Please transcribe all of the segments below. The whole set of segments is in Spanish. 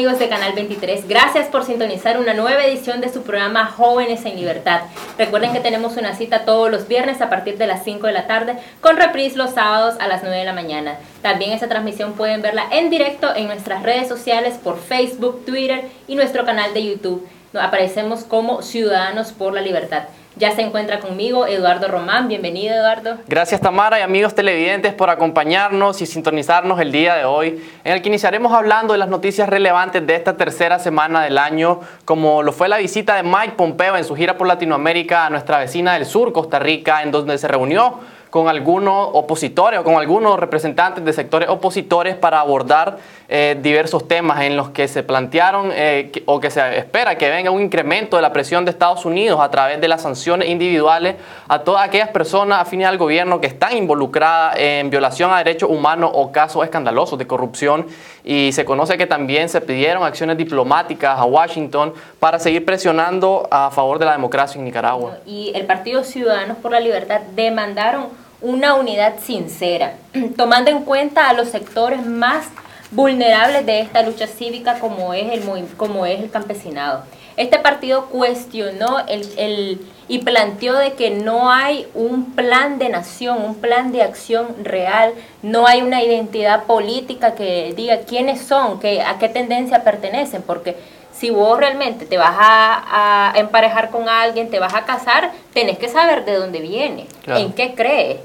amigos de Canal 23, gracias por sintonizar una nueva edición de su programa Jóvenes en Libertad. Recuerden que tenemos una cita todos los viernes a partir de las 5 de la tarde con reprise los sábados a las 9 de la mañana. También esta transmisión pueden verla en directo en nuestras redes sociales por Facebook, Twitter y nuestro canal de YouTube. Aparecemos como Ciudadanos por la Libertad. Ya se encuentra conmigo Eduardo Román. Bienvenido, Eduardo. Gracias, Tamara y amigos televidentes por acompañarnos y sintonizarnos el día de hoy, en el que iniciaremos hablando de las noticias relevantes de esta tercera semana del año, como lo fue la visita de Mike Pompeo en su gira por Latinoamérica a nuestra vecina del sur, Costa Rica, en donde se reunió con algunos opositores o con algunos representantes de sectores opositores para abordar eh, diversos temas en los que se plantearon eh, o que se espera que venga un incremento de la presión de Estados Unidos a través de las sanciones individuales a todas aquellas personas afines al gobierno que están involucradas en violación a derechos humanos o casos escandalosos de corrupción. Y se conoce que también se pidieron acciones diplomáticas a Washington para seguir presionando a favor de la democracia en Nicaragua. Y el Partido Ciudadanos por la Libertad demandaron una unidad sincera, tomando en cuenta a los sectores más vulnerables de esta lucha cívica como es el, como es el campesinado. Este partido cuestionó el, y planteó de que no hay un plan de nación, un plan de acción real, no hay una identidad política que diga quiénes son, que, a qué tendencia pertenecen, porque si vos realmente te vas a, emparejar con alguien, te vas a casar, tenés que saber de dónde viene, en qué cree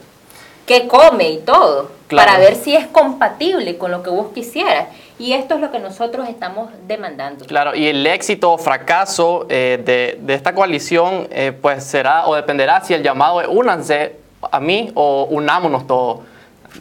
qué come y todo, para ver si es compatible con lo que vos quisieras. Y esto es lo que nosotros estamos demandando. Claro, y el éxito o fracaso eh, de, esta coalición eh, pues será o dependerá si el llamado es únanse a mí o unámonos todos.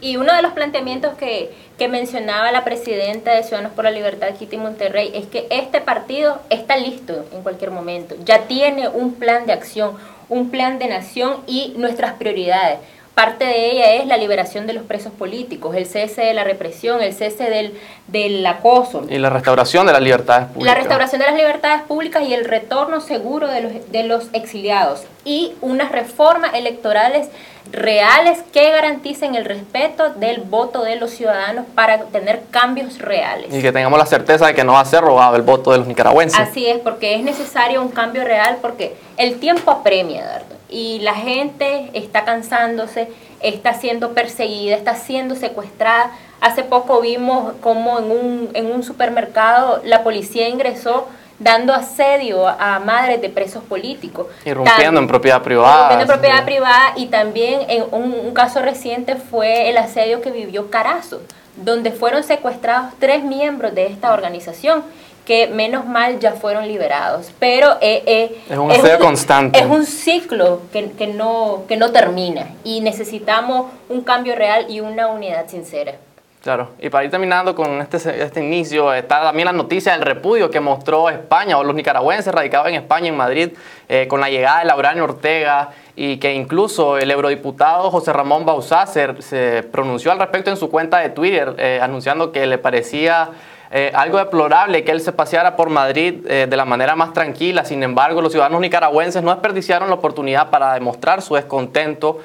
Y uno de los planteamientos que, que, mencionaba la presidenta de Ciudadanos por la Libertad, Kitty Monterrey, es que este partido está listo en cualquier momento, ya tiene un plan de acción, un plan de nación y nuestras prioridades. Parte de ella es la liberación de los presos políticos, el cese de la represión, el cese del, del acoso. Y la restauración de las libertades públicas. La restauración de las libertades públicas y el retorno seguro de los, de los exiliados. Y unas reformas electorales reales que garanticen el respeto del voto de los ciudadanos para tener cambios reales. Y que tengamos la certeza de que no va a ser robado el voto de los nicaragüenses. Así es, porque es necesario un cambio real, porque el tiempo apremia, y la gente está cansándose, está siendo perseguida, está siendo secuestrada. Hace poco vimos cómo en un, en un supermercado la policía ingresó dando asedio a madres de presos políticos. Irrumpiendo en propiedad privada. Irrumpiendo en propiedad privada y también en un, caso reciente fue el asedio que vivió Carazo, donde fueron secuestrados tres miembros de esta organización que menos mal ya fueron liberados. Pero eh, eh, es un asedio constante. Es un ciclo que, que, no, que no termina y necesitamos un cambio real y una unidad sincera. Claro, y para ir terminando con este, este inicio, está también la noticia del repudio que mostró España o los nicaragüenses radicados en España, en Madrid, eh, con la llegada de Laurán Ortega y que incluso el eurodiputado José Ramón Bauzá se, pronunció al respecto en su cuenta de Twitter, eh, anunciando que le parecía eh, algo deplorable que él se paseara por Madrid de la manera más tranquila. Sin embargo, los ciudadanos nicaragüenses no desperdiciaron la oportunidad para demostrar su descontento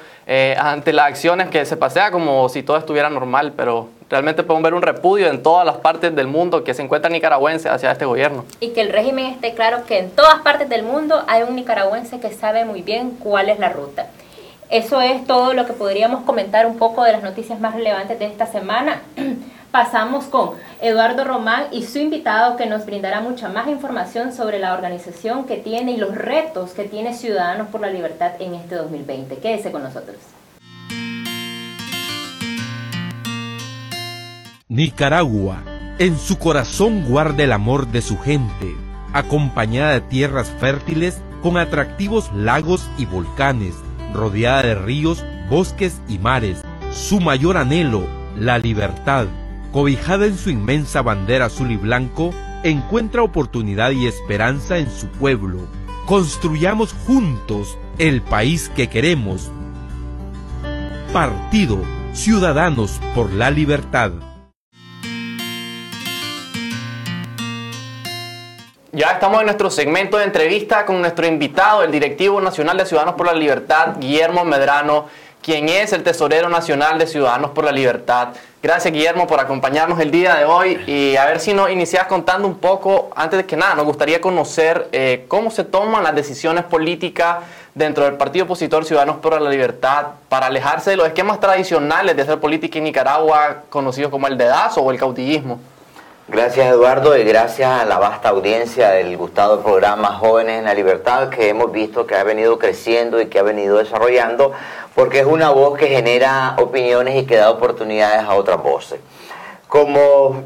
ante las acciones que se pasea como si todo estuviera normal, pero realmente podemos ver un repudio en todas las partes del mundo que se encuentran nicaragüenses hacia este gobierno. Y que el régimen esté claro que en todas partes del mundo hay un nicaragüense que sabe muy bien cuál es la ruta. Eso es todo lo que podríamos comentar un poco de las noticias más relevantes de esta semana. Pasamos con Eduardo Román y su invitado que nos brindará mucha más información sobre la organización que tiene y los retos que tiene Ciudadanos por la Libertad en este 2020. Quédese con nosotros. Nicaragua, en su corazón guarda el amor de su gente, acompañada de tierras fértiles con atractivos lagos y volcanes, rodeada de ríos, bosques y mares. Su mayor anhelo, la libertad, cobijada en su inmensa bandera azul y blanco, encuentra oportunidad y esperanza en su pueblo. Construyamos juntos el país que queremos. Partido Ciudadanos por la Libertad. Ya estamos en nuestro segmento de entrevista con nuestro invitado, el directivo nacional de Ciudadanos por la Libertad, Guillermo Medrano, quien es el tesorero nacional de Ciudadanos por la Libertad. Gracias Guillermo por acompañarnos el día de hoy y a ver si nos inicias contando un poco, antes de que nada, nos gustaría conocer eh, cómo se toman las decisiones políticas dentro del partido opositor Ciudadanos por la Libertad para alejarse de los esquemas tradicionales de hacer política en Nicaragua, conocidos como el dedazo o el cautillismo. Gracias Eduardo y gracias a la vasta audiencia del gustado programa Jóvenes en la Libertad que hemos visto que ha venido creciendo y que ha venido desarrollando porque es una voz que genera opiniones y que da oportunidades a otras voces. Como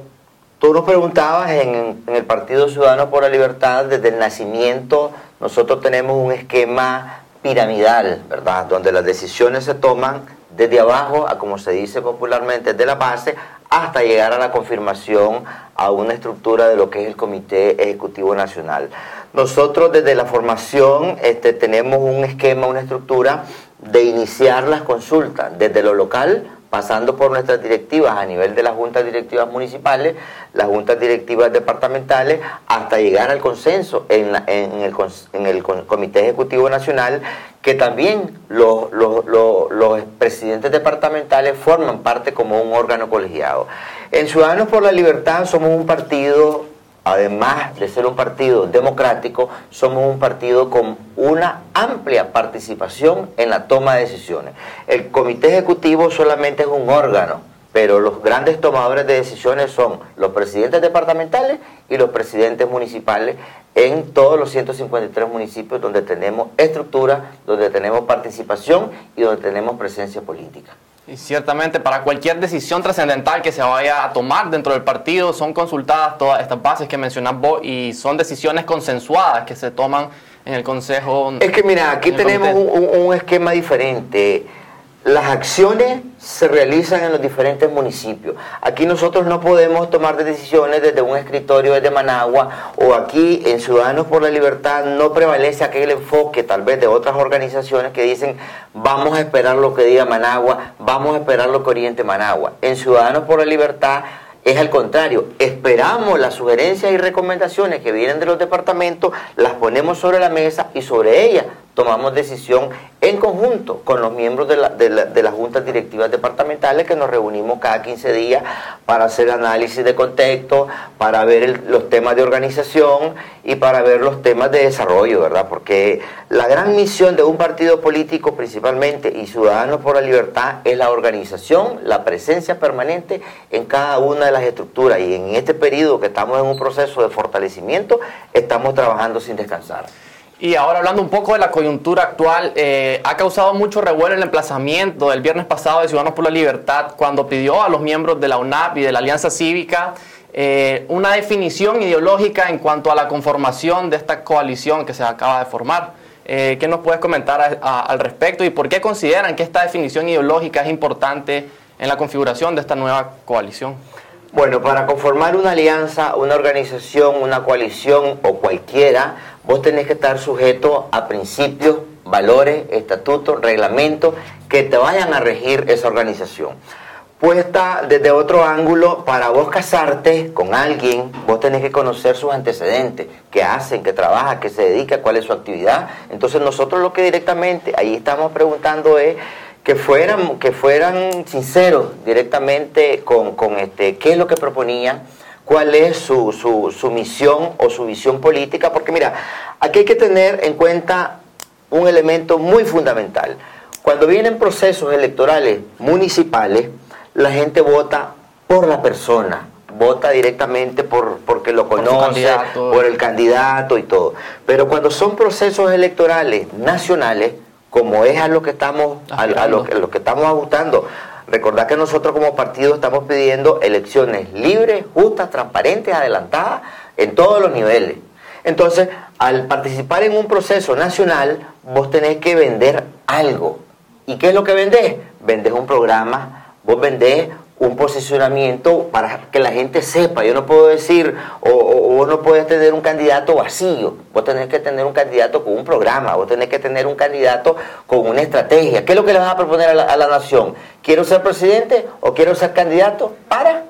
tú nos preguntabas, en, en el Partido Ciudadano por la Libertad, desde el nacimiento, nosotros tenemos un esquema piramidal, ¿verdad? Donde las decisiones se toman desde abajo, a como se dice popularmente, desde la base, hasta llegar a la confirmación a una estructura de lo que es el Comité Ejecutivo Nacional. Nosotros desde la formación este, tenemos un esquema, una estructura de iniciar las consultas desde lo local, pasando por nuestras directivas a nivel de las juntas directivas municipales, las juntas directivas departamentales, hasta llegar al consenso en, el, Comité Ejecutivo Nacional, que también los presidentes departamentales forman parte como un órgano colegiado. En Ciudadanos por la Libertad somos un partido además de ser un partido democrático, somos un partido con una amplia participación en la toma de decisiones. El comité ejecutivo solamente es un órgano, pero los grandes tomadores de decisiones son los presidentes departamentales y los presidentes municipales en todos los 153 municipios donde tenemos estructura, donde tenemos participación y donde tenemos presencia política. Y ciertamente para cualquier decisión trascendental que se vaya a tomar dentro del partido son consultadas todas estas bases que mencionas vos y son decisiones consensuadas que se toman en el Consejo. Es que mira, aquí tenemos un, un, esquema diferente. Las acciones se realizan en los diferentes municipios. Aquí nosotros no podemos tomar decisiones desde un escritorio desde Managua o aquí en Ciudadanos por la Libertad no prevalece aquel enfoque tal vez de otras organizaciones que dicen vamos a esperar lo que diga Managua, vamos a esperar lo que oriente Managua. En Ciudadanos por la Libertad es al contrario, esperamos las sugerencias y recomendaciones que vienen de los departamentos, las ponemos sobre la mesa y sobre ellas tomamos decisión en conjunto con los miembros de, la, las juntas directivas departamentales que nos reunimos cada 15 días para hacer análisis de contexto, para ver los temas de organización y para ver los temas de desarrollo, ¿verdad? Porque la gran misión de un partido político principalmente y Ciudadanos por la Libertad es la organización, la presencia permanente en cada una de las estructuras y en este periodo que estamos en un proceso de fortalecimiento, estamos trabajando sin descansar. Y ahora hablando un poco de la coyuntura actual, eh, ha causado mucho revuelo el emplazamiento del viernes pasado de Ciudadanos por la Libertad cuando pidió a los miembros de la UNAP y de la Alianza Cívica eh, una definición ideológica en cuanto a la conformación de esta coalición que se acaba de formar. Eh, ¿Qué nos puedes comentar al respecto y por qué consideran que esta definición ideológica es importante en la configuración de esta nueva coalición? Bueno, para conformar una alianza, una organización, una coalición o cualquiera, vos tenés que estar sujeto a principios, valores, estatutos, reglamentos que te vayan a regir esa organización. Puesta desde otro ángulo, para vos casarte con alguien, vos tenés que conocer sus antecedentes, qué hacen, qué trabaja, qué se dedica, cuál es su actividad. Entonces nosotros lo que directamente ahí estamos preguntando es que fueran, que fueran sinceros directamente con, este, qué es lo que proponían, cuál es su, su, misión o su visión política, porque mira, aquí hay que tener en cuenta un elemento muy fundamental. Cuando vienen procesos electorales municipales, la gente vota por la persona, vota directamente por porque lo conoce, por el candidato y todo. Pero cuando son procesos electorales nacionales, como es a lo que estamos, a, lo, que estamos ajustando. Recordad que nosotros como partido estamos pidiendo elecciones libres, justas, transparentes, adelantadas en todos los niveles. Entonces, al participar en un proceso nacional, vos tenés que vender algo. ¿Y qué es lo que vendés? Vendés un programa, vos vendés un posicionamiento para que la gente sepa. Yo no puedo decir, o, no puedes tener un candidato vacío, vos tenés que tener un candidato con un programa, vos tenés que tener un candidato con una estrategia. ¿Qué es lo que le vas a proponer a la, a la nación? ¿Quiero ser presidente o quiero ser candidato? Para.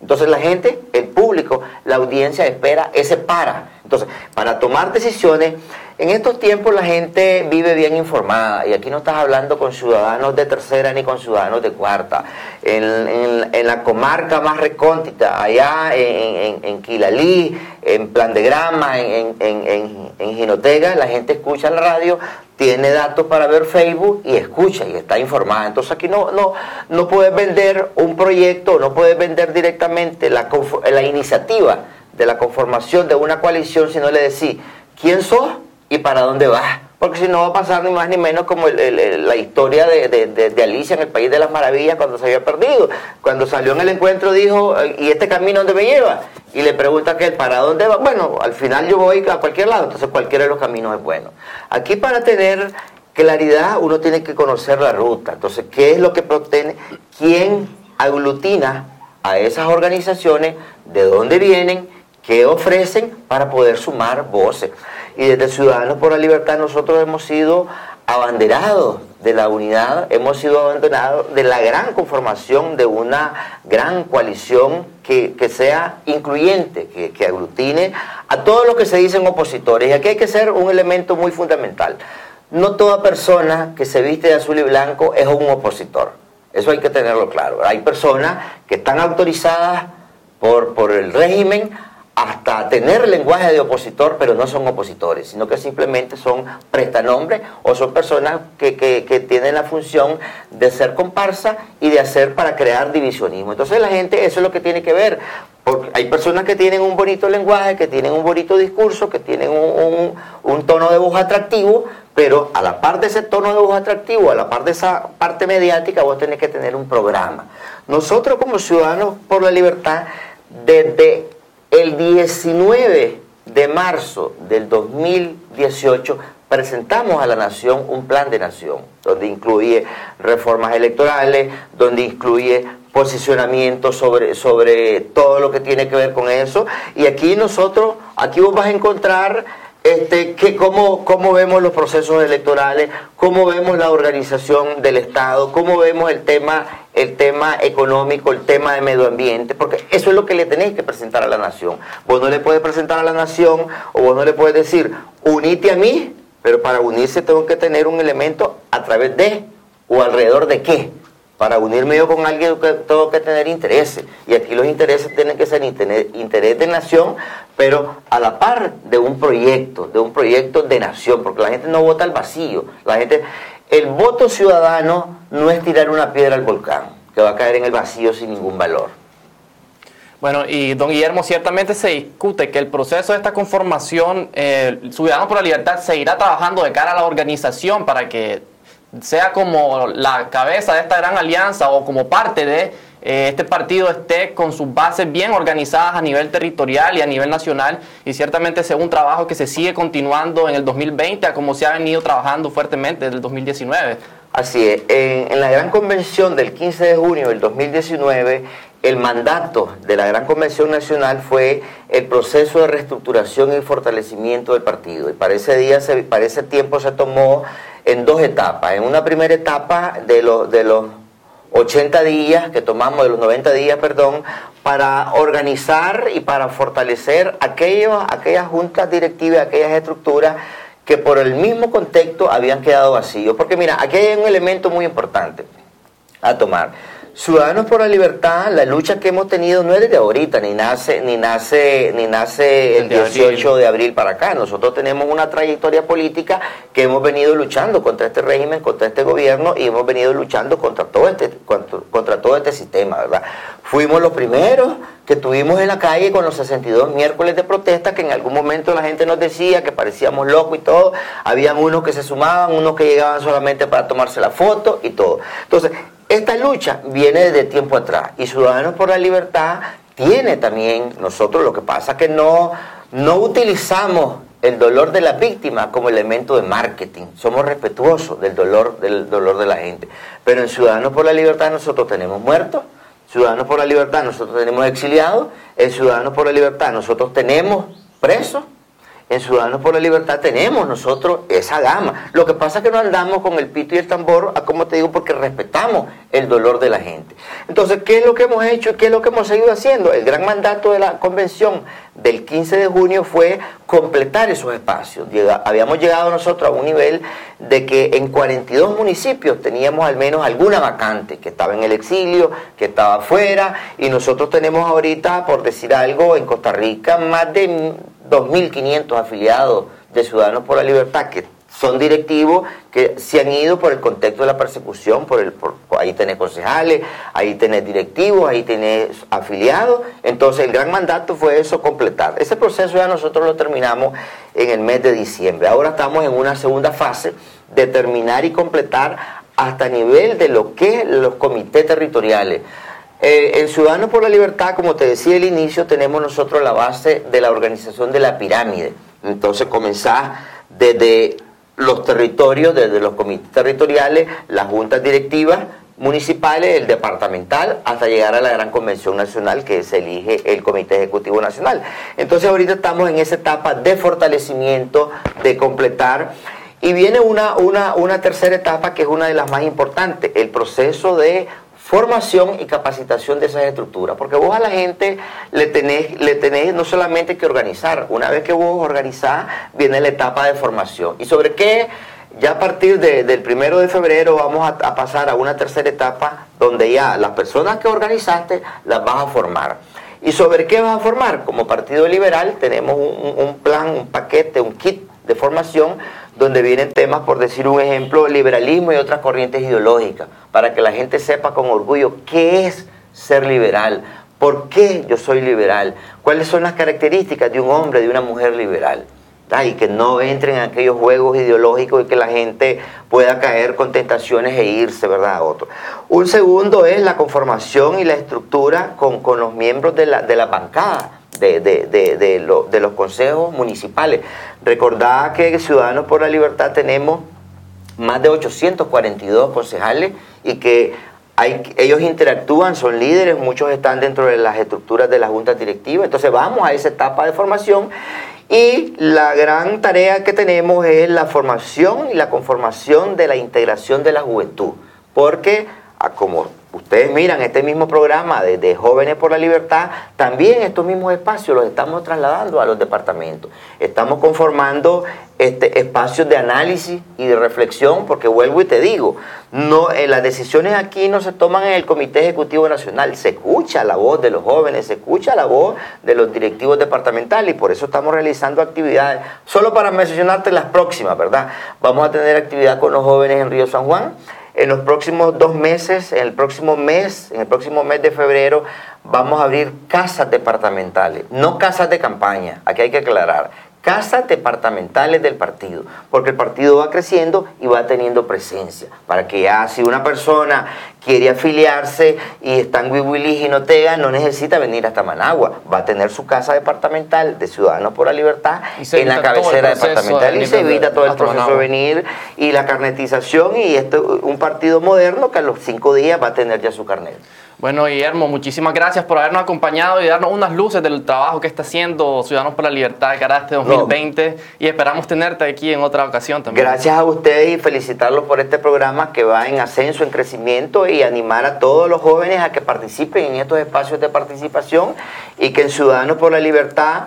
Entonces la gente, el público, la audiencia espera ese para Entonces, para tomar decisiones, en estos tiempos la gente vive bien informada y aquí no estás hablando con ciudadanos de tercera ni con ciudadanos de cuarta. En, la comarca más recóndita, allá en, en, Quilalí, en Plan de Grama, en, en, Ginotega, la gente escucha la radio, tiene datos para ver Facebook y escucha y está informada. Entonces aquí no, no, no puedes vender un proyecto, no puedes vender directamente la, la iniciativa de la conformación de una coalición si no le decís quién sos y para dónde vas. Porque si no va a pasar ni más ni menos como la historia de, Alicia en el País de las Maravillas cuando se había perdido. Cuando salió en el encuentro dijo, ¿y este camino dónde me lleva? Y le pregunta que para dónde va. Bueno, al final yo voy a cualquier lado, entonces cualquiera de los caminos es bueno. Aquí para tener claridad uno tiene que conocer la ruta. Entonces, ¿qué es lo que protege? ¿Quién aglutina a esas organizaciones? ¿De dónde vienen? ¿Qué ofrecen para poder sumar voces? y desde Ciudadanos por la Libertad nosotros hemos sido abanderados de la unidad, hemos sido abandonados de la gran conformación de una gran coalición que, sea incluyente, que, que, aglutine a todos los que se dicen opositores. Y aquí hay que ser un elemento muy fundamental. No toda persona que se viste de azul y blanco es un opositor. Eso hay que tenerlo claro. Hay personas que están autorizadas por, por el régimen hasta tener lenguaje de opositor, pero no son opositores, sino que simplemente son prestanombres o son personas que, tienen la función de ser comparsa y de hacer para crear divisionismo. Entonces la gente, eso es lo que tiene que ver, porque hay personas que tienen un bonito lenguaje, que tienen un bonito discurso, que tienen un, un tono de voz atractivo, pero a la par de ese tono de voz atractivo, a la par de esa parte mediática, vos tenés que tener un programa. Nosotros como Ciudadanos por la Libertad, desde el 19 de marzo del 2018 presentamos a la nación un plan de nación, donde incluye reformas electorales, donde incluye posicionamiento sobre, sobre todo lo que tiene que ver con eso. Y aquí nosotros, aquí vos vas a encontrar este, que cómo, cómo vemos los procesos electorales, cómo vemos la organización del Estado, cómo vemos el tema, el tema económico, el tema de medio ambiente, porque eso es lo que le tenéis que presentar a la nación. Vos no le puedes presentar a la nación o vos no le puedes decir, unite a mí, pero para unirse tengo que tener un elemento a través de o alrededor de qué. Para unirme yo con alguien tengo que tener intereses. Y aquí los intereses tienen que ser interés de nación, pero a la par de un proyecto, de un proyecto de nación, porque la gente no vota al vacío. La gente, el voto ciudadano no es tirar una piedra al volcán, que va a caer en el vacío sin ningún valor. Bueno, y don Guillermo, ciertamente se discute que el proceso de esta conformación, eh, Ciudadanos por la Libertad, seguirá trabajando de cara a la organización para que sea como la cabeza de esta gran alianza o como parte de eh, este partido esté con sus bases bien organizadas a nivel territorial y a nivel nacional y ciertamente sea un trabajo que se sigue continuando en el 2020 a como se ha venido trabajando fuertemente desde el 2019. Así es, en la gran convención del 15 de junio del 2019 el mandato de la Gran Convención Nacional fue el proceso de reestructuración y fortalecimiento del partido. Y para ese, día, para ese tiempo se tomó en dos etapas. En una primera etapa de, los de los 80 días que tomamos, de los 90 días, perdón, para organizar y para fortalecer aquellos, aquellas juntas directivas, aquellas estructuras que por el mismo contexto habían quedado vacíos. Porque mira, aquí hay un elemento muy importante a tomar. Ciudadanos por la Libertad, la lucha que hemos tenido no es desde ahorita, ni nace, ni nace, ni nace el 18 de abril para acá. Nosotros tenemos una trayectoria política que hemos venido luchando contra este régimen, contra este gobierno y hemos venido luchando contra todo este, contra, todo este sistema, ¿verdad? Fuimos los primeros que tuvimos en la calle con los 62 miércoles de protesta, que en algún momento la gente nos decía que parecíamos locos y todo. Habían unos que se sumaban, unos que llegaban solamente para tomarse la foto y todo. Entonces, esta lucha viene desde tiempo atrás y Ciudadanos por la Libertad tiene también, nosotros lo que pasa que no, no utilizamos el dolor de la víctima como elemento de marketing. Somos respetuosos del dolor, del dolor de la gente. Pero en Ciudadanos por la Libertad nosotros tenemos muertos, Ciudadanos por la Libertad nosotros tenemos exiliados, en Ciudadanos por la Libertad nosotros tenemos presos, en Ciudadanos por la Libertad tenemos nosotros esa gama. Lo que pasa es que no andamos con el pito y el tambor, como te digo, porque respetamos el dolor de la gente. Entonces, ¿qué es lo que hemos hecho y qué es lo que hemos seguido haciendo? El gran mandato de la convención del 15 de junio fue completar esos espacios. habíamos llegado nosotros a un nivel de que en 42 municipios teníamos al menos alguna vacante, que estaba en el exilio, que estaba afuera, y nosotros tenemos ahorita, por decir algo, en Costa Rica más de 2.500 afiliados de Ciudadanos por la Libertad que son directivos que se han ido por el contexto de la persecución, por ahí tenés concejales, ahí tenés directivos, ahí tenés afiliados. Entonces el gran mandato fue eso, completar. Ese proceso ya nosotros lo terminamos en el mes de diciembre. Ahora estamos en una segunda fase de terminar y completar hasta nivel de lo que los comités territoriales. Eh, en Ciudadanos por la Libertad, como te decía al inicio, tenemos nosotros la base de la organización de la pirámide. Entonces comenzar desde los territorios, desde los comités territoriales, las juntas directivas municipales, el departamental, hasta llegar a la gran convención nacional que se elige el Comité Ejecutivo Nacional. Entonces ahorita estamos en esa etapa de fortalecimiento, de completar. Y viene una, una, una tercera etapa que es una de las más importantes, el proceso de formación y capacitación de esas estructuras, porque vos a la gente le tenés, le tenés no solamente que organizar, una vez que vos organizás, viene la etapa de formación. ¿Y sobre qué? Ya a partir del primero de febrero vamos a, pasar a una tercera etapa donde ya las personas que organizaste las vas a formar. ¿Y sobre qué vas a formar? Como Partido Liberal tenemos un plan, un paquete, un kit de formación donde vienen temas, por decir un ejemplo, liberalismo y otras corrientes ideológicas, para que la gente sepa con orgullo qué es ser liberal, por qué yo soy liberal, cuáles son las características de un hombre, de una mujer liberal. Y que no entren en aquellos juegos ideológicos y que la gente pueda caer con tentaciones e irse, ¿verdad? A otro. Un segundo es la conformación y la estructura con, los miembros de la, de la bancada de, los consejos municipales. Recordad que Ciudadanos por la Libertad tenemos más de 842 concejales y que ellos interactúan, son líderes, muchos están dentro de las estructuras de la junta directiva. Entonces vamos a esa etapa de formación y la gran tarea que tenemos es la formación y la conformación de la integración de la juventud. Porque, como ustedes miran este mismo programa de, Jóvenes por la Libertad, también estos mismos espacios los estamos trasladando a los departamentos. Estamos conformando este, espacios de análisis y de reflexión, porque vuelvo y te digo, no, eh, las decisiones aquí no se toman en el Comité Ejecutivo Nacional, se escucha la voz de los jóvenes, se escucha la voz de los directivos departamentales y por eso estamos realizando actividades. Solo para mencionarte las próximas, ¿verdad? Vamos a tener actividad con los jóvenes en Río San Juan en los próximos dos meses, en el próximo mes, en el próximo mes de febrero, vamos a abrir casas departamentales, no casas de campaña, aquí hay que aclarar, casas departamentales del partido, porque el partido va creciendo y va teniendo presencia, para que ya si una persona quiere afiliarse y está en Huihuilis y Notega, no necesita venir hasta Managua, va a tener su casa departamental de Ciudadanos por la Libertad en la cabecera departamental y se evita todo el proceso de venir y la carnetización y esto un partido moderno que a los cinco días va a tener ya su carnet. Bueno, Guillermo, muchísimas gracias por habernos acompañado y darnos unas luces del trabajo que está haciendo Ciudadanos por la Libertad de cara a este 2020 y esperamos tenerte aquí en otra ocasión también. Gracias a ustedes y felicitarlos por este programa que va en ascenso, en crecimiento y animar a todos los jóvenes a que participen en estos espacios de participación y que en Ciudadanos por la Libertad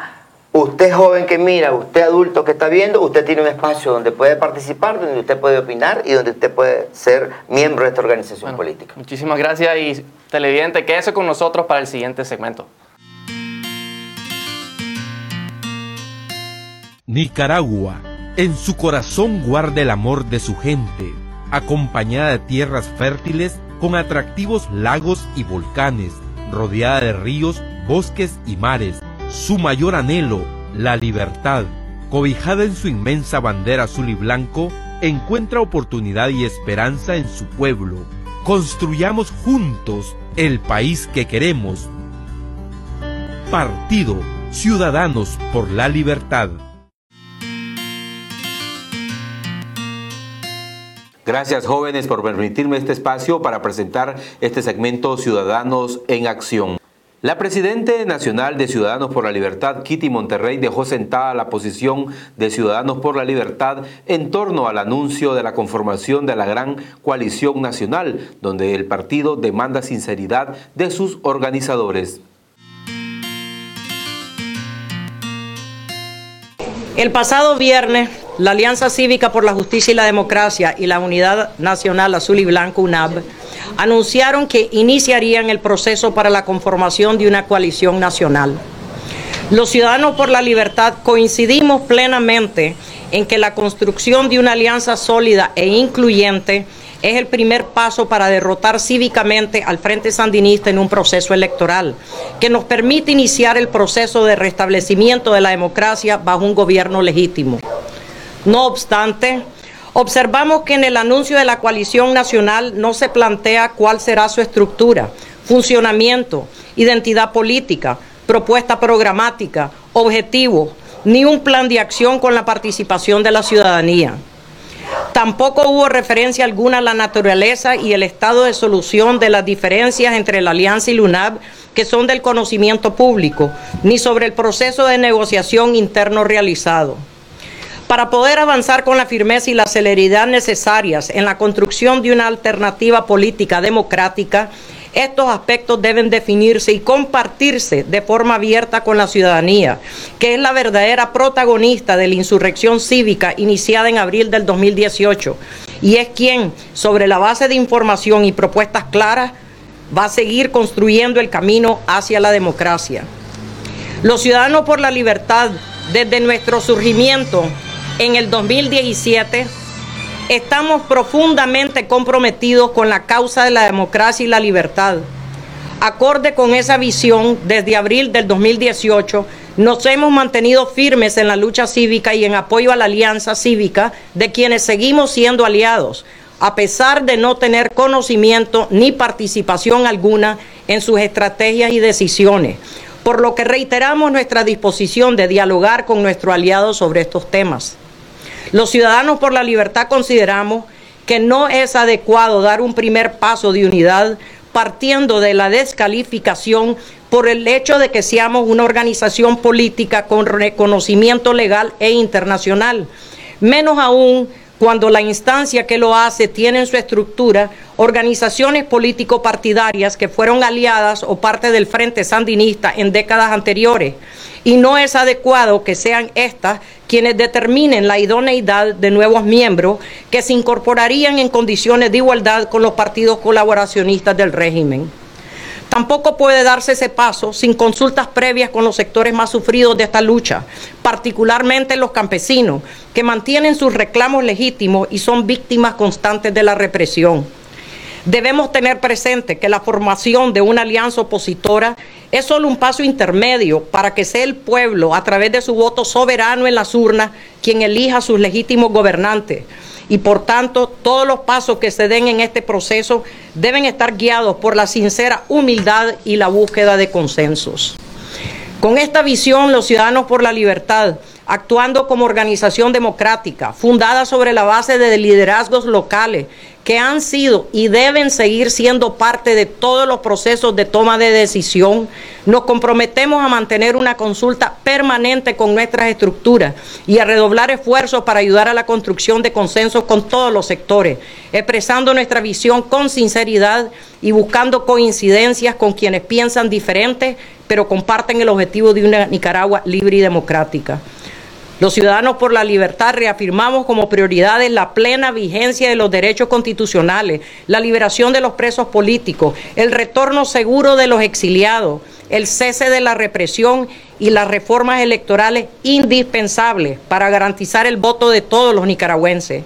Usted joven que mira, usted adulto que está viendo, usted tiene un espacio donde puede participar, donde usted puede opinar y donde usted puede ser miembro de esta organización política. Muchísimas gracias y televidente, quédese con nosotros para el siguiente segmento. Nicaragua, en su corazón guarda el amor de su gente, acompañada de tierras fértiles con atractivos lagos y volcanes, rodeada de ríos, bosques y mares su mayor anhelo, la libertad, cobijada en su inmensa bandera azul y blanco, encuentra oportunidad y esperanza en su pueblo. Construyamos juntos el país que queremos. Partido Ciudadanos por la Libertad. Gracias jóvenes por permitirme este espacio para presentar este segmento Ciudadanos en Acción. La presidente nacional de Ciudadanos por la Libertad, Kitty Monterrey, dejó sentada la posición de Ciudadanos por la Libertad en torno al anuncio de la conformación de la gran coalición nacional, donde el partido demanda sinceridad de sus organizadores. El pasado viernes, la Alianza Cívica por la Justicia y la Democracia y la Unidad Nacional Azul y Blanco UNAB anunciaron que iniciarían el proceso para la conformación de una coalición nacional. Los ciudadanos por la libertad coincidimos plenamente en que la construcción de una alianza sólida e incluyente es el primer paso para derrotar cívicamente al Frente Sandinista en un proceso electoral que nos permite iniciar el proceso de restablecimiento de la democracia bajo un gobierno legítimo. No obstante, observamos que en el anuncio de la coalición nacional no se plantea cuál será su estructura, funcionamiento, identidad política, propuesta programática, objetivos, ni un plan de acción con la participación de la ciudadanía. Tampoco hubo referencia alguna a la naturaleza y el estado de solución de las diferencias entre la Alianza y LUNAB que son del conocimiento público, ni sobre el proceso de negociación interno realizado. Para poder avanzar con la firmeza y la celeridad necesarias en la construcción de una alternativa política democrática, estos aspectos deben definirse y compartirse de forma abierta con la ciudadanía, que es la verdadera protagonista de la insurrección cívica iniciada en abril del 2018 y es quien, sobre la base de información y propuestas claras, va a seguir construyendo el camino hacia la democracia. Los ciudadanos por la libertad, desde nuestro surgimiento en el 2017, Estamos profundamente comprometidos con la causa de la democracia y la libertad. Acorde con esa visión, desde abril del 2018, nos hemos mantenido firmes en la lucha cívica y en apoyo a la alianza cívica de quienes seguimos siendo aliados, a pesar de no tener conocimiento ni participación alguna en sus estrategias y decisiones, por lo que reiteramos nuestra disposición de dialogar con nuestros aliados sobre estos temas. Los ciudadanos por la libertad consideramos que no es adecuado dar un primer paso de unidad partiendo de la descalificación por el hecho de que seamos una organización política con reconocimiento legal e internacional, menos aún cuando la instancia que lo hace tiene en su estructura organizaciones político-partidarias que fueron aliadas o parte del Frente Sandinista en décadas anteriores y no es adecuado que sean estas quienes determinen la idoneidad de nuevos miembros que se incorporarían en condiciones de igualdad con los partidos colaboracionistas del régimen. Tampoco puede darse ese paso sin consultas previas con los sectores más sufridos de esta lucha, particularmente los campesinos, que mantienen sus reclamos legítimos y son víctimas constantes de la represión. Debemos tener presente que la formación de una alianza opositora es solo un paso intermedio para que sea el pueblo, a través de su voto soberano en las urnas, quien elija a sus legítimos gobernantes. Y por tanto, todos los pasos que se den en este proceso deben estar guiados por la sincera humildad y la búsqueda de consensos. Con esta visión, los Ciudadanos por la Libertad, actuando como organización democrática, fundada sobre la base de liderazgos locales que han sido y deben seguir siendo parte de todos los procesos de toma de decisión, nos comprometemos a mantener una consulta permanente con nuestras estructuras y a redoblar esfuerzos para ayudar a la construcción de consensos con todos los sectores, expresando nuestra visión con sinceridad y buscando coincidencias con quienes piensan diferente, pero comparten el objetivo de una Nicaragua libre y democrática. Los ciudadanos por la libertad reafirmamos como prioridades la plena vigencia de los derechos constitucionales, la liberación de los presos políticos, el retorno seguro de los exiliados, el cese de la represión y las reformas electorales indispensables para garantizar el voto de todos los nicaragüenses.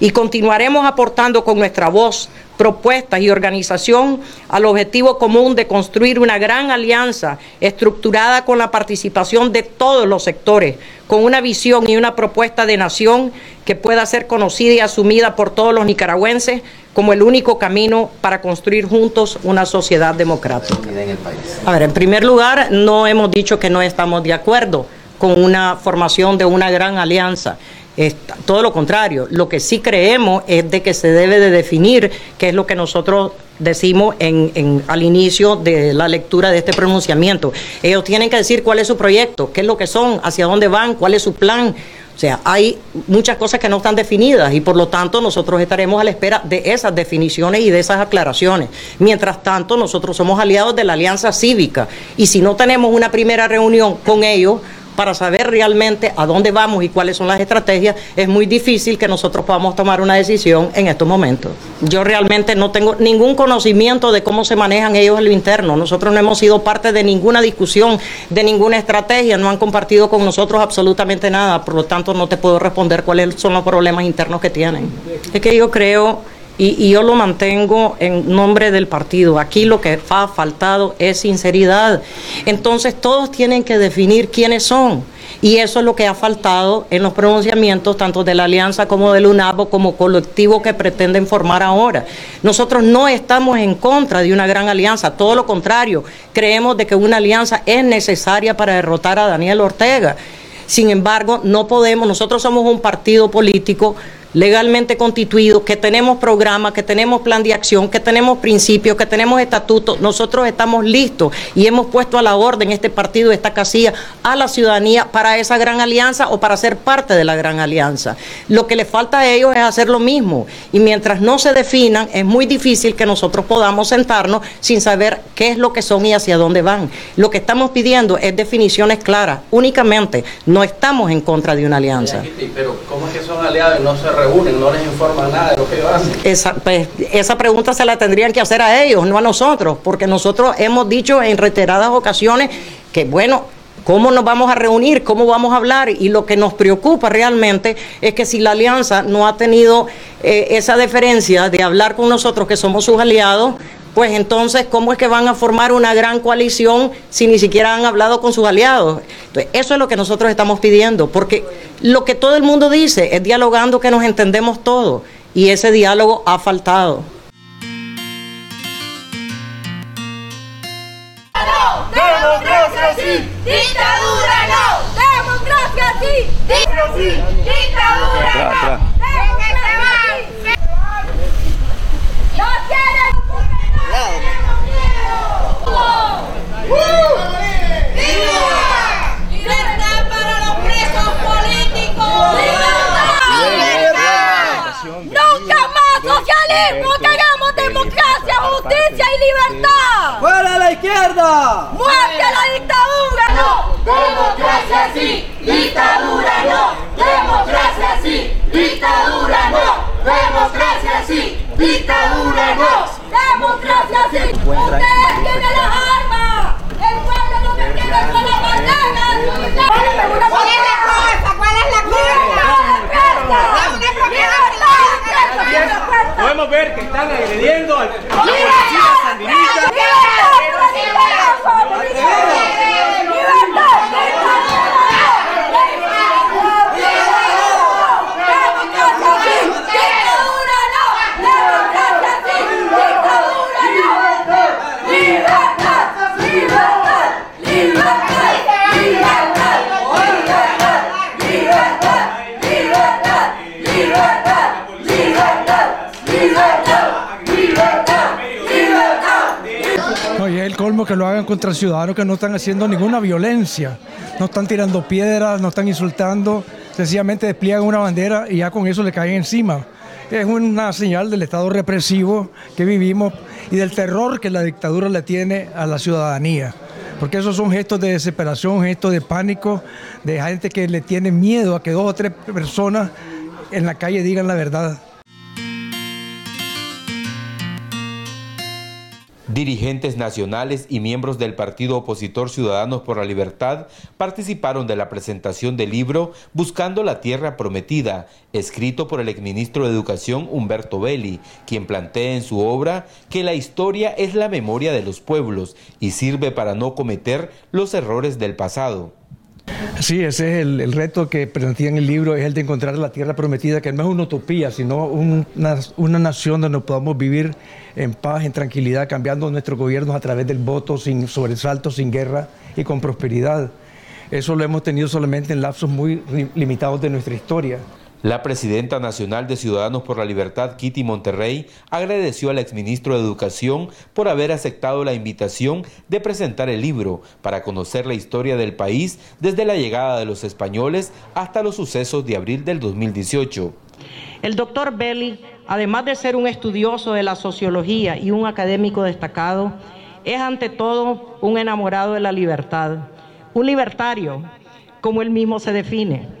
Y continuaremos aportando con nuestra voz propuestas y organización al objetivo común de construir una gran alianza estructurada con la participación de todos los sectores, con una visión y una propuesta de nación que pueda ser conocida y asumida por todos los nicaragüenses como el único camino para construir juntos una sociedad democrática. A ver, en primer lugar, no hemos dicho que no estamos de acuerdo con una formación de una gran alianza todo lo contrario, lo que sí creemos es de que se debe de definir qué es lo que nosotros decimos en, al inicio de la lectura de este pronunciamiento. Ellos tienen que decir cuál es su proyecto, qué es lo que son, hacia dónde van, cuál es su plan. O sea, hay muchas cosas que no están definidas y por lo tanto nosotros estaremos a la espera de esas definiciones y de esas aclaraciones. Mientras tanto, nosotros somos aliados de la Alianza Cívica y si no tenemos una primera reunión con ellos, para saber realmente a dónde vamos y cuáles son las estrategias, es muy difícil que nosotros podamos tomar una decisión en estos momentos. Yo realmente no tengo ningún conocimiento de cómo se manejan ellos en lo interno. Nosotros no hemos sido parte de ninguna discusión, de ninguna estrategia, no han compartido con nosotros absolutamente nada, por lo tanto no te puedo responder cuáles son los problemas internos que tienen. Es que yo creo y, yo lo mantengo en nombre del partido. Aquí lo que ha faltado es sinceridad. Entonces todos tienen que definir quiénes son. Y eso es lo que ha faltado en los pronunciamientos tanto de la Alianza como del UNABO como colectivo que pretenden formar ahora. Nosotros no estamos en contra de una gran alianza, todo lo contrario, creemos de que una alianza es necesaria para derrotar a Daniel Ortega. Sin embargo, no podemos, nosotros somos un partido político legalmente constituido, que tenemos programa, que tenemos plan de acción, que tenemos principios, que tenemos estatutos, nosotros estamos listos y hemos puesto a la orden este partido, esta casilla, a la ciudadanía para esa gran alianza o para ser parte de la gran alianza. Lo que le falta a ellos es hacer lo mismo y mientras no se definan es muy difícil que nosotros podamos sentarnos sin saber qué es lo que son y hacia dónde van. Lo que estamos pidiendo es definiciones claras, únicamente, no estamos en contra de una alianza. Pero ¿cómo es que son aliados no se reúnen, no les informan nada de lo que ellos hacen. Esa, pues, esa pregunta se la tendrían que hacer a ellos, no a nosotros, porque nosotros hemos dicho en reiteradas ocasiones que, bueno, ¿Cómo nos vamos a reunir? ¿Cómo vamos a hablar? Y lo que nos preocupa realmente es que si la alianza no ha tenido eh, esa deferencia de hablar con nosotros, que somos sus aliados, pues entonces, ¿cómo es que van a formar una gran coalición si ni siquiera han hablado con sus aliados? Entonces, eso es lo que nosotros estamos pidiendo, porque lo que todo el mundo dice es dialogando que nos entendemos todos, y ese diálogo ha faltado. Dictadura no, democracia sí, dictadura no. ¡Libertad para los presos políticos! ¡Nunca más socialismo! Libertad! ¡Fuera la izquierda! ¡Muerte a la dictadura! ¡No! ¡Democracia sí! ¡Dictadura no! ¡Democracia sí! ¡Dictadura no! ¡Democracia sí! ¡Dictadura no! ¡Democracia sí! ¡Ustedes tienen las armas! ¡El pueblo no me quiere con las banderas! ¿Cuál es la cosa? ¿Cuál es la cosa? Ver que están agrediendo al sandinista. Que lo hagan contra ciudadanos que no están haciendo ninguna violencia, no están tirando piedras, no están insultando, sencillamente despliegan una bandera y ya con eso le caen encima. Es una señal del estado represivo que vivimos y del terror que la dictadura le tiene a la ciudadanía. Porque esos son gestos de desesperación, gestos de pánico, de gente que le tiene miedo a que dos o tres personas en la calle digan la verdad. Dirigentes nacionales y miembros del partido opositor Ciudadanos por la Libertad participaron de la presentación del libro Buscando la Tierra Prometida, escrito por el exministro de Educación Humberto Belli, quien plantea en su obra que la historia es la memoria de los pueblos y sirve para no cometer los errores del pasado. Sí, ese es el, reto que presentía en el libro, es el de encontrar la tierra prometida, que no es una utopía, sino una, nación donde podamos vivir en paz, en tranquilidad, cambiando nuestros gobiernos a través del voto, sin sobresaltos, sin guerra y con prosperidad. Eso lo hemos tenido solamente en lapsos muy limitados de nuestra historia. La presidenta nacional de Ciudadanos por la Libertad, Kitty Monterrey, agradeció al exministro de Educación por haber aceptado la invitación de presentar el libro para conocer la historia del país desde la llegada de los españoles hasta los sucesos de abril del 2018. El doctor Belli, además de ser un estudioso de la sociología y un académico destacado, es ante todo un enamorado de la libertad, un libertario, como él mismo se define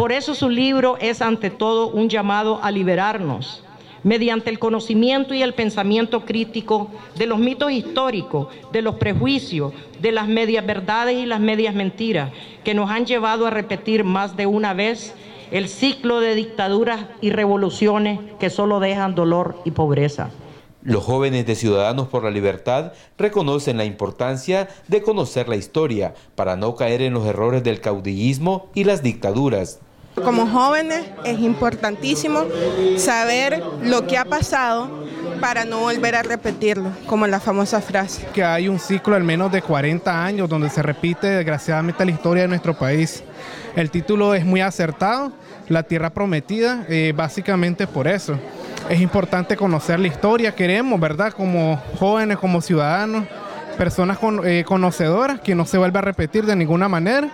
por eso su libro es ante todo un llamado a liberarnos mediante el conocimiento y el pensamiento crítico de los mitos históricos, de los prejuicios, de las medias verdades y las medias mentiras que nos han llevado a repetir más de una vez el ciclo de dictaduras y revoluciones que solo dejan dolor y pobreza. Los jóvenes de Ciudadanos por la Libertad reconocen la importancia de conocer la historia para no caer en los errores del caudillismo y las dictaduras. Como jóvenes es importantísimo saber lo que ha pasado para no volver a repetirlo, como la famosa frase. Que hay un ciclo al menos de 40 años donde se repite desgraciadamente la historia de nuestro país. El título es muy acertado, La Tierra Prometida, eh, básicamente por eso. Es importante conocer la historia, queremos, ¿verdad? Como jóvenes, como ciudadanos, personas eh, conocedoras, que no se vuelva a repetir de ninguna manera.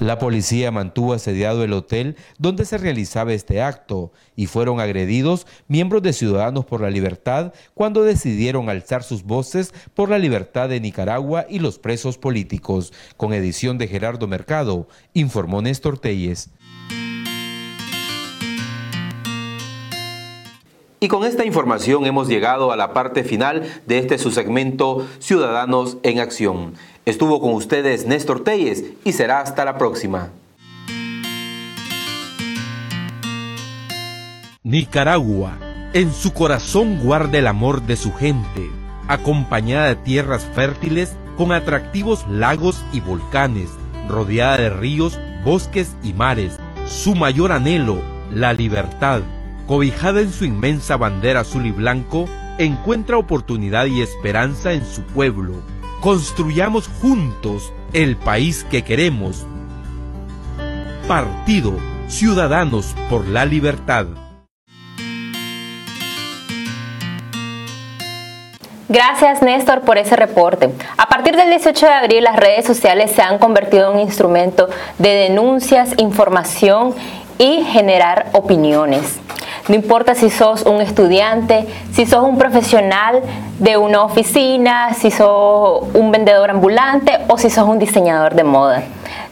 La policía mantuvo asediado el hotel donde se realizaba este acto y fueron agredidos miembros de Ciudadanos por la Libertad cuando decidieron alzar sus voces por la libertad de Nicaragua y los presos políticos. Con edición de Gerardo Mercado, informó Néstor Telles. Y con esta información hemos llegado a la parte final de este su segmento Ciudadanos en Acción. Estuvo con ustedes Néstor Telles y será hasta la próxima. Nicaragua, en su corazón guarda el amor de su gente, acompañada de tierras fértiles con atractivos lagos y volcanes, rodeada de ríos, bosques y mares. Su mayor anhelo, la libertad, cobijada en su inmensa bandera azul y blanco, encuentra oportunidad y esperanza en su pueblo Construyamos juntos el país que queremos. Partido Ciudadanos por la Libertad. Gracias Néstor por ese reporte. A partir del 18 de abril las redes sociales se han convertido en un instrumento de denuncias, información y generar opiniones. No importa si sos un estudiante, si sos un profesional de una oficina, si sos un vendedor ambulante o si sos un diseñador de moda.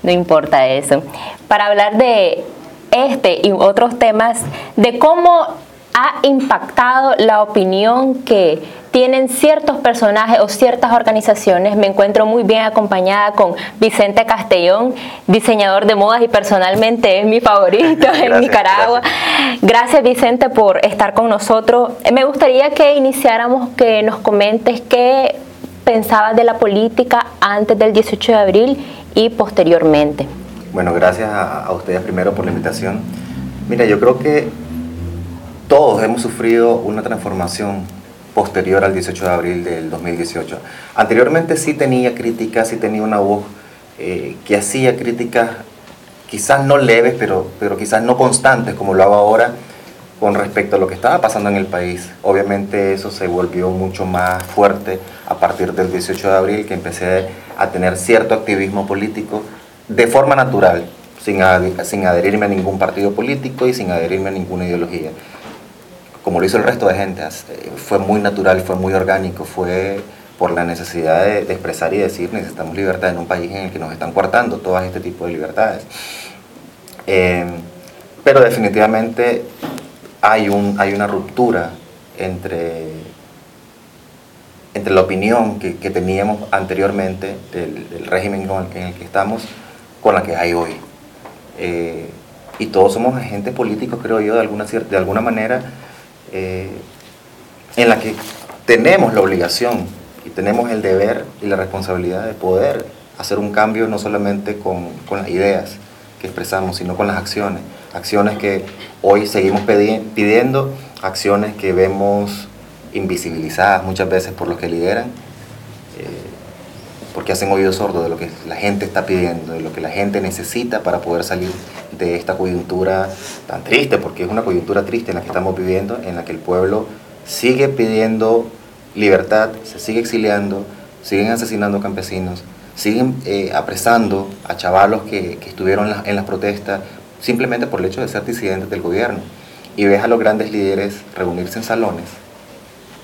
No importa eso. Para hablar de este y otros temas, de cómo ha impactado la opinión que tienen ciertos personajes o ciertas organizaciones. Me encuentro muy bien acompañada con Vicente Castellón, diseñador de modas y personalmente es mi favorito en Nicaragua. Gracias. Vicente por estar con nosotros. Me gustaría que iniciáramos, que nos comentes qué pensabas de la política antes del 18 de abril y posteriormente. Bueno, gracias a, a ustedes primero por la invitación. Mira, yo creo que todos hemos sufrido una transformación posterior al 18 de abril del 2018. Anteriormente sí tenía críticas, sí tenía una voz eh, que hacía críticas quizás no leves, pero, pero quizás no constantes como lo hago ahora con respecto a lo que estaba pasando en el país. Obviamente eso se volvió mucho más fuerte a partir del 18 de abril, que empecé a tener cierto activismo político de forma natural, sin, sin adherirme a ningún partido político y sin adherirme a ninguna ideología como lo hizo el resto de gente, eh, fue muy natural, fue muy orgánico, fue por la necesidad de, expresar y decir necesitamos libertad en un país en el que nos están coartando todas este tipo de libertades. Eh, pero definitivamente hay, un, hay una ruptura entre, entre la opinión que, teníamos anteriormente del, régimen en el que estamos con la que hay hoy. Eh, y todos somos agentes políticos, creo yo, de alguna, de alguna manera, eh, en la que tenemos la obligación y tenemos el deber y la responsabilidad de poder hacer un cambio no solamente con, con las ideas que expresamos, sino con las acciones. Acciones que hoy seguimos pidiendo, acciones que vemos invisibilizadas muchas veces por los que lideran, porque hacen oído sordo de lo que la gente está pidiendo, de lo que la gente necesita para poder salir de esta coyuntura tan triste, porque es una coyuntura triste en la que estamos viviendo, en la que el pueblo sigue pidiendo libertad, se sigue exiliando, siguen asesinando campesinos, siguen eh, apresando a chavalos que, que estuvieron en las protestas simplemente por el hecho de ser disidentes del gobierno. Y ves a los grandes líderes reunirse en salones,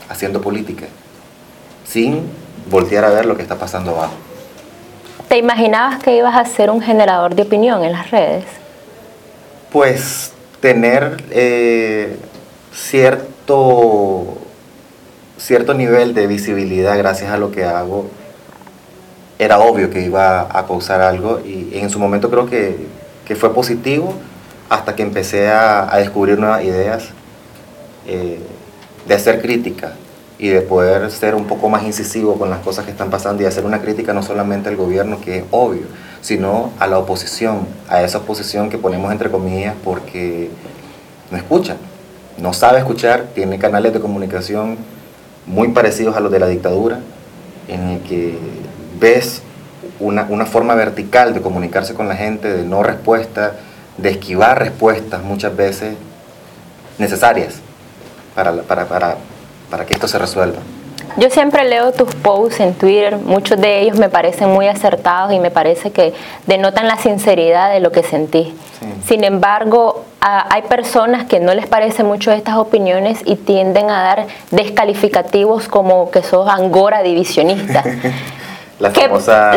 haciendo política, sin voltear a ver lo que está pasando abajo. ¿Te imaginabas que ibas a ser un generador de opinión en las redes? Pues tener eh, cierto, cierto nivel de visibilidad gracias a lo que hago, era obvio que iba a causar algo y en su momento creo que, que fue positivo hasta que empecé a, a descubrir nuevas ideas, eh, de hacer crítica y de poder ser un poco más incisivo con las cosas que están pasando y hacer una crítica no solamente al gobierno, que es obvio, sino a la oposición, a esa oposición que ponemos entre comillas porque no escucha, no sabe escuchar, tiene canales de comunicación muy parecidos a los de la dictadura, en el que ves una, una forma vertical de comunicarse con la gente, de no respuesta, de esquivar respuestas muchas veces necesarias para, para, para, para que esto se resuelva. Yo siempre leo tus posts en Twitter, muchos de ellos me parecen muy acertados y me parece que denotan la sinceridad de lo que sentí. Sin embargo, hay personas que no les parece mucho estas opiniones y tienden a dar descalificativos como que sos angora divisionista. la famosa,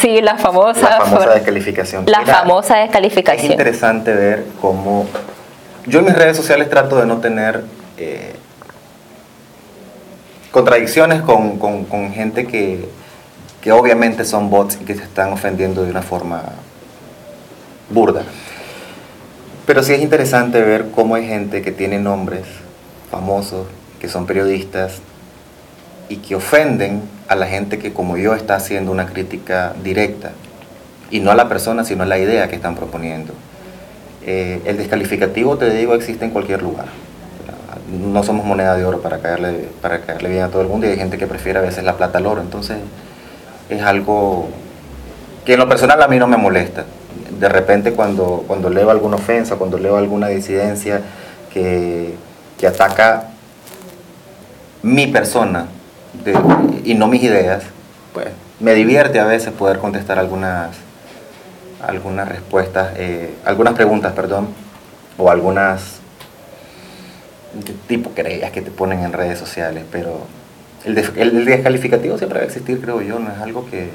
sí, la famosa, la famosa descalificación. La famosa descalificación. Es interesante ver cómo yo en mis redes sociales trato de no tener eh, contradicciones con, con, gente que, que, obviamente son bots y que se están ofendiendo de una forma burda. Pero sí es interesante ver cómo hay gente que tiene nombres famosos, que son periodistas y que ofenden a la gente que como yo está haciendo una crítica directa. Y no a la persona, sino a la idea que están proponiendo. Eh, el descalificativo, te digo, existe en cualquier lugar no somos moneda de oro para caerle, para caerle bien a todo el mundo y hay gente que prefiere a veces la plata al oro. Entonces es algo que en lo personal a mí no me molesta. De repente cuando, cuando leo alguna ofensa, cuando leo alguna disidencia que, que ataca mi persona y no mis ideas, pues me divierte a veces poder contestar algunas, algunas respuestas, eh, algunas preguntas, perdón, o algunas tipo creías que te ponen en redes sociales, pero el, el, descalificativo siempre va a existir, creo yo, no es algo que...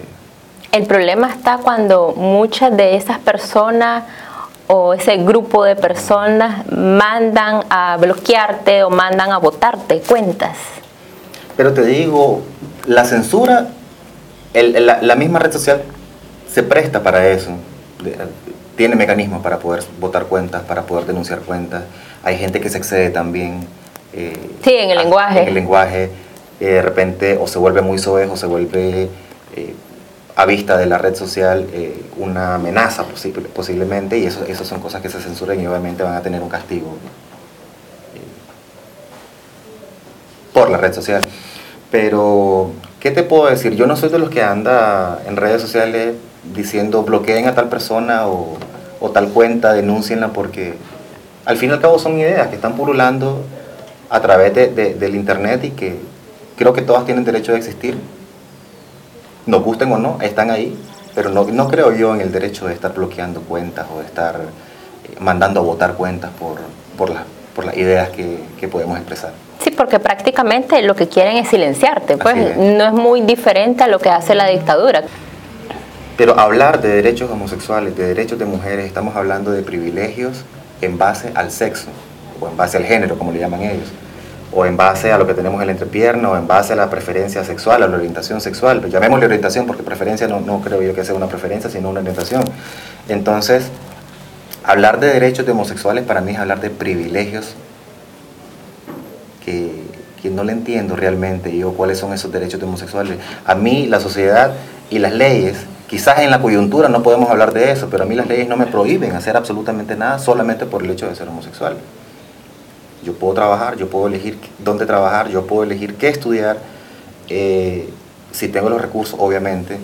El problema está cuando muchas de esas personas o ese grupo de personas mandan a bloquearte o mandan a votarte cuentas. Pero te digo, la censura, el, la, la, misma red social se presta para eso. Tiene mecanismos para poder votar cuentas, para poder denunciar cuentas hay gente que se excede también. Eh, sí, en el lenguaje. En el lenguaje, eh, de repente o se vuelve muy soez o se vuelve eh, a vista de la red social una amenaza posible, posiblemente y eso, eso son cosas que se censuran y obviamente van a tener un castigo por la red social. Pero, ¿qué te puedo decir? Yo no soy de los que anda en redes sociales diciendo bloqueen a tal persona o, o tal cuenta, denúncienla porque al fin y al cabo son ideas que están pululando a través de, del Internet y que creo que todas tienen derecho de existir. Nos gusten o no, están ahí, pero no, no creo yo en el derecho de estar bloqueando cuentas o de estar eh, mandando a votar cuentas por, por, por las ideas que, que, podemos expresar. Sí, porque prácticamente lo que quieren es silenciarte, pues no es muy diferente a lo que hace la dictadura. Pero hablar de derechos homosexuales, de derechos de mujeres, estamos hablando de privilegios en base al sexo, o en base al género, como le llaman ellos, o en base a lo que tenemos en la entrepierna, o en base a la preferencia sexual, a la orientación sexual. Pero llamémosle orientación porque preferencia no, no creo yo que sea una preferencia, sino una orientación. Entonces, hablar de derechos de homosexuales para mí es hablar de privilegios que, que no le entiendo realmente yo cuáles son esos derechos de homosexuales. A mí la sociedad y las leyes Quizás en la coyuntura no podemos hablar de eso, pero a mí las leyes no me prohíben hacer absolutamente nada solamente por el hecho de ser homosexual. Yo puedo trabajar, yo puedo elegir dónde trabajar, yo puedo elegir qué estudiar, eh, si tengo los recursos, obviamente,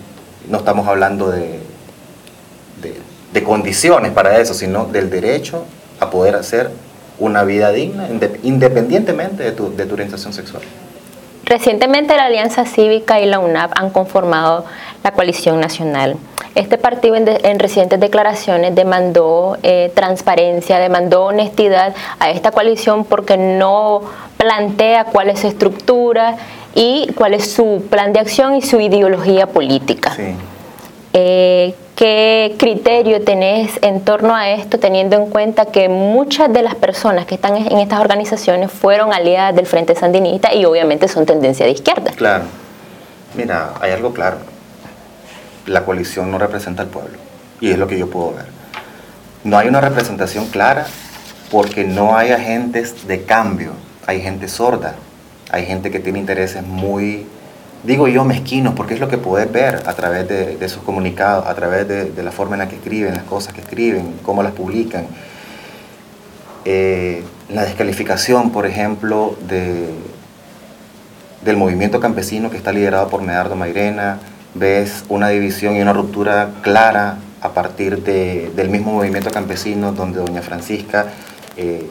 no estamos hablando de, de, de condiciones para eso, sino del derecho a poder hacer una vida digna inde- independientemente de tu, de tu orientación sexual. Recientemente la Alianza Cívica y la UNAP han conformado la coalición nacional. Este partido en, de- en recientes declaraciones demandó eh, transparencia, demandó honestidad a esta coalición porque no plantea cuál es su estructura y cuál es su plan de acción y su ideología política. Eh, ¿Qué criterio tenés en torno a esto, teniendo en cuenta que muchas de las personas que están en estas organizaciones fueron aliadas del Frente Sandinista y obviamente son tendencia de izquierda? Claro. Mira, hay algo claro. La coalición no representa al pueblo. Y es lo que yo puedo ver. No hay una representación clara porque no hay agentes de cambio. Hay gente sorda. Hay gente que tiene intereses muy, digo yo, mezquinos, porque es lo que puedes ver a través de, de sus comunicados, a través de, de la forma en la que escriben, las cosas que escriben, cómo las publican. Eh, la descalificación, por ejemplo, de, del movimiento campesino que está liderado por Medardo Mairena, ves una división y una ruptura clara a partir de- del mismo movimiento campesino donde doña Francisca, eh,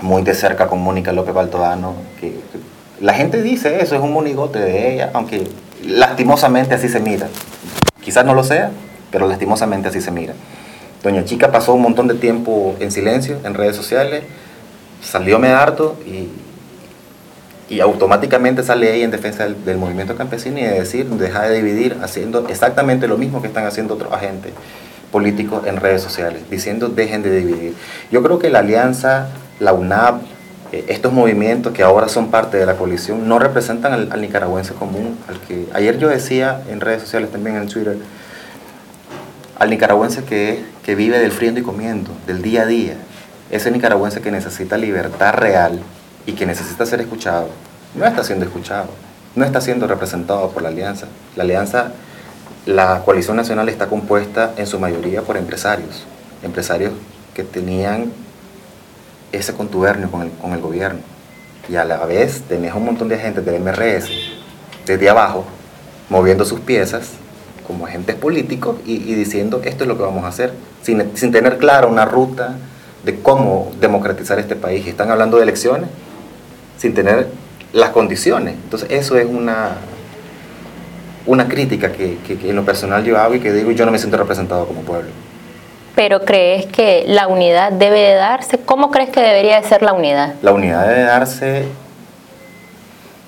muy de cerca con Mónica López Baltodano, que, la gente dice eso, es un monigote de ella, aunque lastimosamente así se mira. Quizás no lo sea, pero lastimosamente así se mira. Doña Chica pasó un montón de tiempo en silencio en redes sociales, salió Medardo y, y automáticamente sale ella en defensa del, movimiento campesino y de decir, deja de dividir, haciendo exactamente lo mismo que están haciendo otros agentes políticos en redes sociales, diciendo dejen de dividir. Yo creo que la alianza, la UNAP, eh, estos movimientos que ahora son parte de la coalición, no representan al, al nicaragüense común, al que ayer yo decía en redes sociales, también en Twitter, al nicaragüense que, que vive del friendo y comiendo, del día a día, ese nicaragüense que necesita libertad real y que necesita ser escuchado, no está siendo escuchado, no está siendo representado por la alianza. La alianza, la coalición nacional está compuesta en su mayoría por empresarios, empresarios que tenían ese contubernio con el, con el gobierno. Y a la vez tenés un montón de agentes del MRS desde abajo, moviendo sus piezas como agentes políticos y, diciendo esto es lo que vamos a hacer, sin, sin tener clara una ruta de cómo democratizar este país. Están hablando de elecciones sin tener las condiciones. Entonces eso es una, una crítica que, que- que en lo personal yo hago y que digo yo no me siento representado como pueblo. Pero crees que la unidad debe de darse. ¿Cómo crees que debería de ser la unidad? La unidad debe darse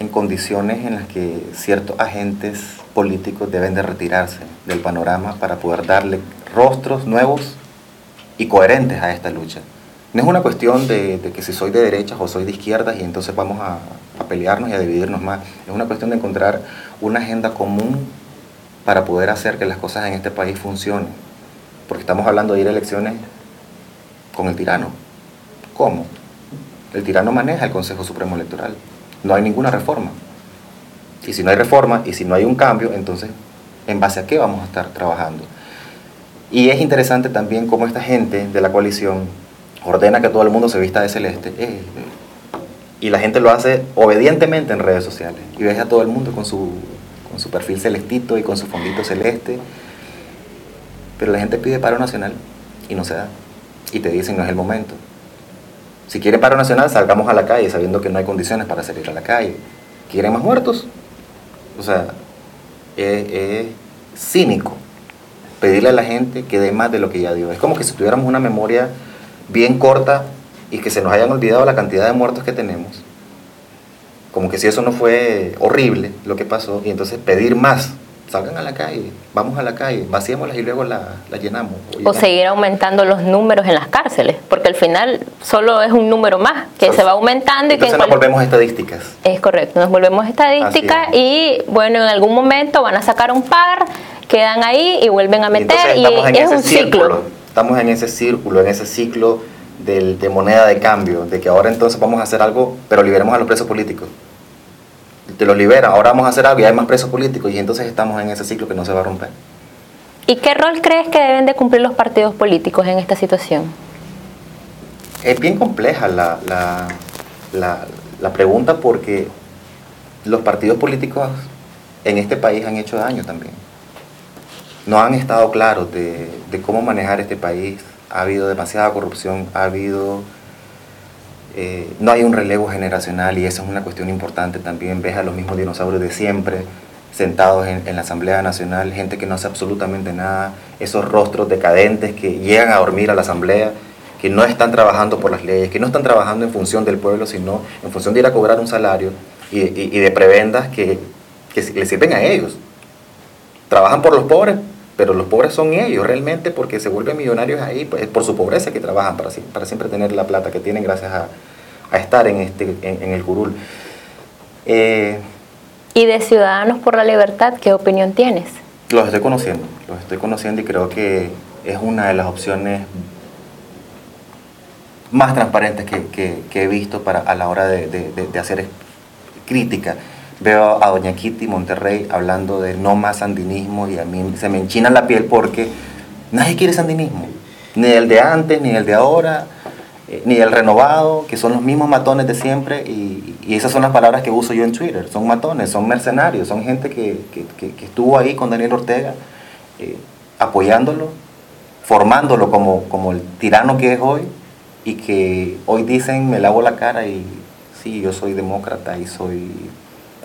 en condiciones en las que ciertos agentes políticos deben de retirarse del panorama para poder darle rostros nuevos y coherentes a esta lucha. No es una cuestión de, de que si soy de derechas o soy de izquierdas y entonces vamos a, a pelearnos y a dividirnos más. Es una cuestión de encontrar una agenda común para poder hacer que las cosas en este país funcionen. Porque estamos hablando de ir a elecciones con el tirano. ¿Cómo? El tirano maneja el Consejo Supremo Electoral. No hay ninguna reforma. Y si no hay reforma y si no hay un cambio, entonces, ¿en base a qué vamos a estar trabajando? Y es interesante también cómo esta gente de la coalición ordena que todo el mundo se vista de celeste. Y la gente lo hace obedientemente en redes sociales. Y ves a todo el mundo con su, con su perfil celestito y con su fondito celeste. Pero la gente pide paro nacional y no se da. Y te dicen no es el momento. Si quieren paro nacional, salgamos a la calle sabiendo que no hay condiciones para salir a la calle. ¿Quieren más muertos? O sea, es, es cínico pedirle a la gente que dé más de lo que ya dio. Es como que si tuviéramos una memoria bien corta y que se nos hayan olvidado la cantidad de muertos que tenemos. Como que si eso no fue horrible lo que pasó, y entonces pedir más. Salgan a la calle, vamos a la calle, vaciémoslas y luego la, la llenamos. O llenamos. seguir aumentando los números en las cárceles, porque al final solo es un número más que se va aumentando y que Entonces en nos cual- volvemos estadísticas. es correcto, nos volvemos estadística y bueno, en algún momento van a sacar un par, quedan ahí y vuelven a meter y, en es un círculo, ciclo. estamos en ese círculo, en ese ciclo del- de moneda de cambio, de que ahora entonces vamos a hacer algo, pero liberemos a los presos políticos. Te los libera, ahora vamos a hacer algo y hay más presos políticos y entonces estamos en ese ciclo que no se va a romper. ¿Y qué rol crees que deben de cumplir los partidos políticos en esta situación? Es bien compleja la, la, la- la pregunta porque los partidos políticos en este país han hecho daño también. no han estado claros de, de cómo manejar este país. Ha habido demasiada corrupción, ha habido eh, no hay un relevo generacional y esa es una cuestión importante también. Ves a los mismos dinosaurios de siempre sentados en, en, la Asamblea Nacional, gente que no hace absolutamente nada, esos rostros decadentes que llegan a dormir a la Asamblea, que no están trabajando por las leyes, que no están trabajando en función del pueblo, sino en función de ir a cobrar un salario y, de prebendas que, que les sirven a ellos. Trabajan por los pobres, pero los pobres son ellos realmente porque se vuelven millonarios ahí, pues, por su pobreza que trabajan para, para siempre tener la plata que tienen gracias a, a estar en, este, en, en el curul. Eh, ¿Y de Ciudadanos por la Libertad qué opinión tienes? Los estoy conociendo, los estoy conociendo y creo que es una de las opciones más transparentes que, que, que he visto para, a la hora de, de, de hacer crítica veo a doña Kitty Monterrey hablando de no más sandinismo y a mí se me enchina la piel porque nadie quiere sandinismo, ni el de antes, ni el de ahora, eh, ni el renovado, que son los mismos matones de siempre y, y, esas son las palabras que uso yo en Twitter, son matones, son mercenarios, son gente que, que, que, estuvo ahí con Daniel Ortega eh, apoyándolo, formándolo como, como el tirano que es hoy y que hoy dicen me lavo la cara y sí, yo soy demócrata y soy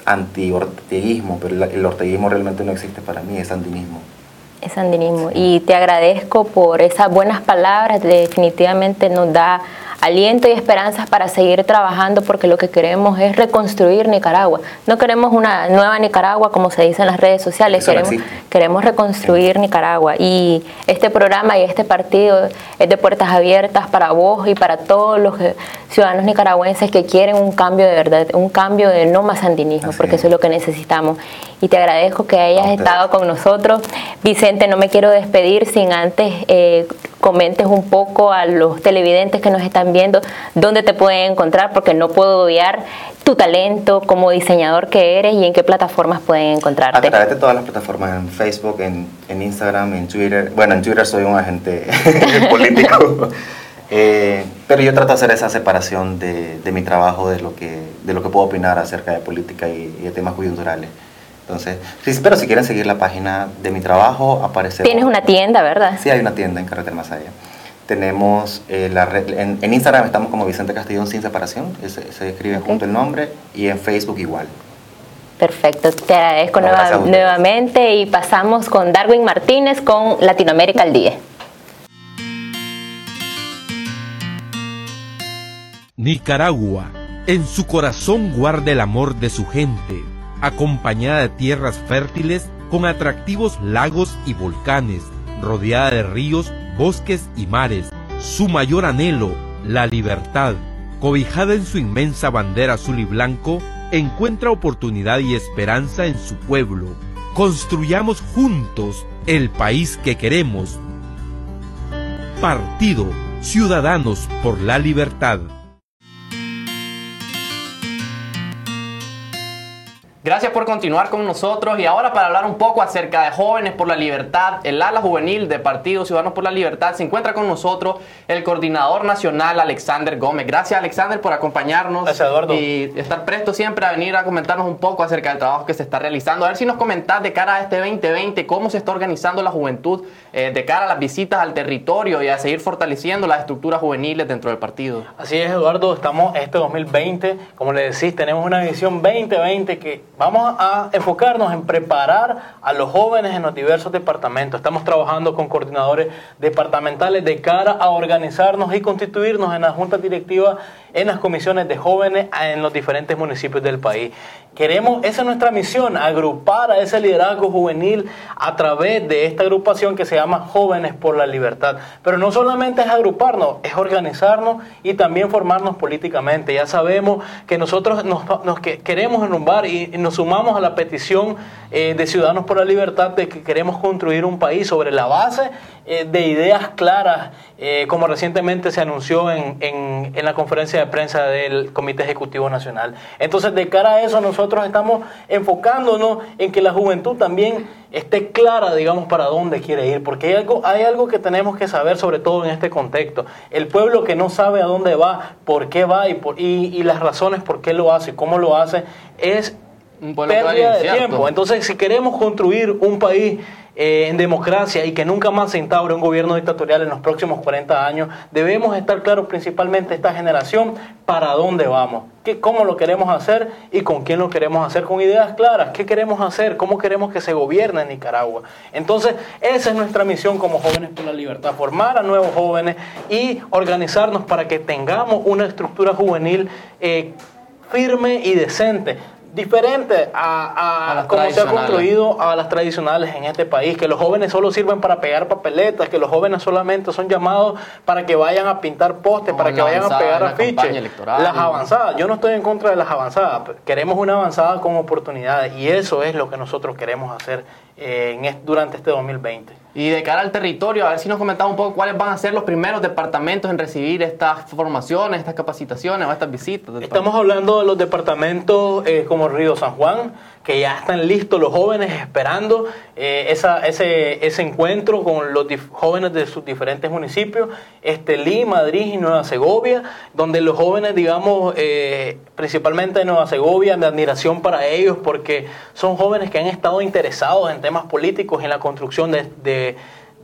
anti-orteguismo, pero el orteguismo realmente no existe para mí, es sandinismo. Es sandinismo. Y te agradezco por esas buenas palabras, definitivamente nos da aliento y esperanzas para seguir trabajando porque lo que queremos es reconstruir Nicaragua. No queremos una nueva Nicaragua como se dice en las redes sociales, queremos, reconstruir sí. Nicaragua y este programa y este partido es de puertas abiertas para vos y para todos los ciudadanos nicaragüenses que quieren un cambio de verdad, un cambio de no más sandinismo, Así porque es. eso es lo que necesitamos. Y te agradezco que hayas estado con nosotros. Vicente, no me quiero despedir sin antes eh, comentes un poco a los televidentes que nos están viendo dónde te pueden encontrar, porque no puedo obviar tu talento como diseñador que eres y en qué plataformas pueden encontrarte. A través de todas las plataformas, en Facebook, en, en Instagram, en Twitter. Bueno, en Twitter soy un agente político. Eh, pero yo trato de hacer esa separación de, de, mi trabajo, de lo, que, de lo que puedo opinar acerca de política y, y de temas coyunturales. Entonces, sí, pero si quieren seguir la página de mi trabajo, aparece. Tienes una tienda, ¿verdad? Sí, hay una tienda en Carretera Más Allá. Tenemos eh, la red, en, en, Instagram estamos como Vicente Castellón sin separación, se, se escribe okay. junto el nombre, y en Facebook igual. Perfecto, te agradezco nueva, nuevamente y pasamos con Darwin Martínez con Latinoamérica al Día. Nicaragua, en su corazón guarda el amor de su gente acompañada de tierras fértiles con atractivos lagos y volcanes, rodeada de ríos, bosques y mares. Su mayor anhelo, la libertad, cobijada en su inmensa bandera azul y blanco, encuentra oportunidad y esperanza en su pueblo. Construyamos juntos el país que queremos. Partido Ciudadanos por la Libertad. Gracias por continuar con nosotros y ahora para hablar un poco acerca de Jóvenes por la Libertad, el ala juvenil de Partido Ciudadanos por la Libertad, se encuentra con nosotros el coordinador nacional Alexander Gómez. Gracias Alexander por acompañarnos Gracias, Eduardo. y estar presto siempre a venir a comentarnos un poco acerca del trabajo que se está realizando. A ver si nos comentás de cara a este 2020 cómo se está organizando la juventud eh, de cara a las visitas al territorio y a seguir fortaleciendo las estructuras juveniles dentro del partido. Así es Eduardo, estamos este 2020, como le decís, tenemos una visión 2020 que vamos a enfocarnos en preparar a los jóvenes en los diversos departamentos. Estamos trabajando con coordinadores departamentales de cara a organizarnos y constituirnos en la junta directiva en las comisiones de jóvenes en los diferentes municipios del país. Queremos, esa es nuestra misión, agrupar a ese liderazgo juvenil a través de esta agrupación que se llama Jóvenes por la Libertad. Pero no solamente es agruparnos, es organizarnos y también formarnos políticamente. Ya sabemos que nosotros nos, nos que queremos enrumbar y, nos sumamos a la petición eh, de Ciudadanos por la Libertad de que queremos construir un país sobre la base eh, de ideas claras, eh, como recientemente se anunció en, en la conferencia de prensa del Comité Ejecutivo Nacional. Entonces, de cara a eso, nosotros estamos enfocándonos en que la juventud también esté clara, digamos, para dónde quiere ir, porque hay algo, hay algo que tenemos que saber, sobre todo en este contexto. El pueblo que no sabe a dónde va, por qué va y, por, y, y las razones por qué lo hace, cómo lo hace, es pérdida de tiempo. Entonces, si queremos construir un país eh, en democracia y que nunca más se instaure un gobierno dictatorial en los próximos 40 años, debemos estar claros principalmente esta generación para dónde vamos, qué, cómo lo queremos hacer y con quién lo queremos hacer, con ideas claras, qué queremos hacer, cómo queremos que se gobierne en Nicaragua. Entonces, esa es nuestra misión como jóvenes por la libertad, formar a nuevos jóvenes y organizarnos para que tengamos una estructura juvenil eh, firme y decente. Diferente a, a A cómo se ha construido a las tradicionales en este país, que los jóvenes solo sirven para pegar papeletas, que los jóvenes solamente son llamados para que vayan a pintar postes, para que vayan a pegar afiches. Las avanzadas, yo no estoy en contra de las avanzadas, queremos una avanzada con oportunidades y eso es lo que nosotros queremos hacer en est- durante este 2020. Y de cara al territorio, a ver si nos comentaba un poco cuáles van a ser los primeros departamentos en recibir estas formaciones, estas capacitaciones o estas visitas. Estamos hablando de los departamentos eh, como Río San Juan, que ya están listos los jóvenes esperando eh, ese, ese encuentro con los jóvenes de sus diferentes municipios, este, Lima, Madrid y Nueva Segovia, donde los jóvenes, digamos, eh, principalmente de Nueva Segovia, de admiración para ellos, porque son jóvenes que han estado interesados en temas políticos, en la construcción de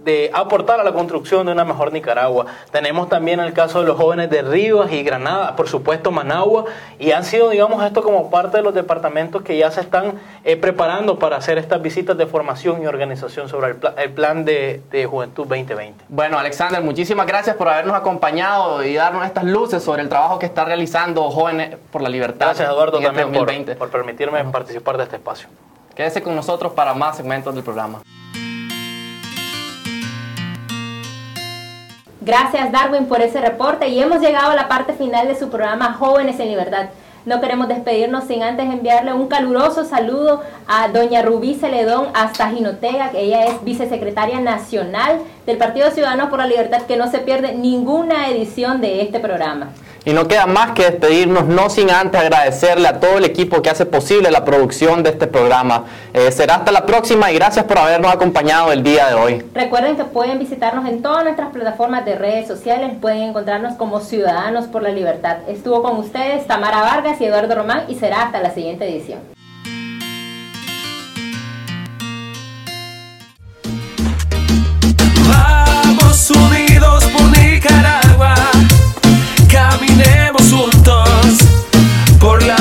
de aportar a la construcción de una mejor Nicaragua. Tenemos también el caso de los jóvenes de Rivas y Granada, por supuesto Managua, y han sido, digamos, esto como parte de los departamentos que ya se están eh, preparando para hacer estas visitas de formación y organización sobre el, pla- el plan de, de Juventud 2020. Bueno, Alexander, muchísimas gracias por habernos acompañado y darnos estas luces sobre el trabajo que está realizando Jóvenes por la Libertad. Gracias Eduardo en este también por, 2020. por permitirme participar de este espacio. Quédese con nosotros para más segmentos del programa. Gracias Darwin por ese reporte y hemos llegado a la parte final de su programa Jóvenes en Libertad. No queremos despedirnos sin antes enviarle un caluroso saludo a doña Rubí Celedón hasta Jinotega, que ella es vicesecretaria nacional del Partido Ciudadanos por la Libertad, que no se pierde ninguna edición de este programa. Y no queda más que despedirnos, no sin antes agradecerle a todo el equipo que hace posible la producción de este programa. Eh, será hasta la próxima y gracias por habernos acompañado el día de hoy. Recuerden que pueden visitarnos en todas nuestras plataformas de redes sociales, pueden encontrarnos como Ciudadanos por la Libertad. Estuvo con ustedes Tamara Vargas y Eduardo Román y será hasta la siguiente edición. Vamos unidos por Nicaragua caminemos juntos por la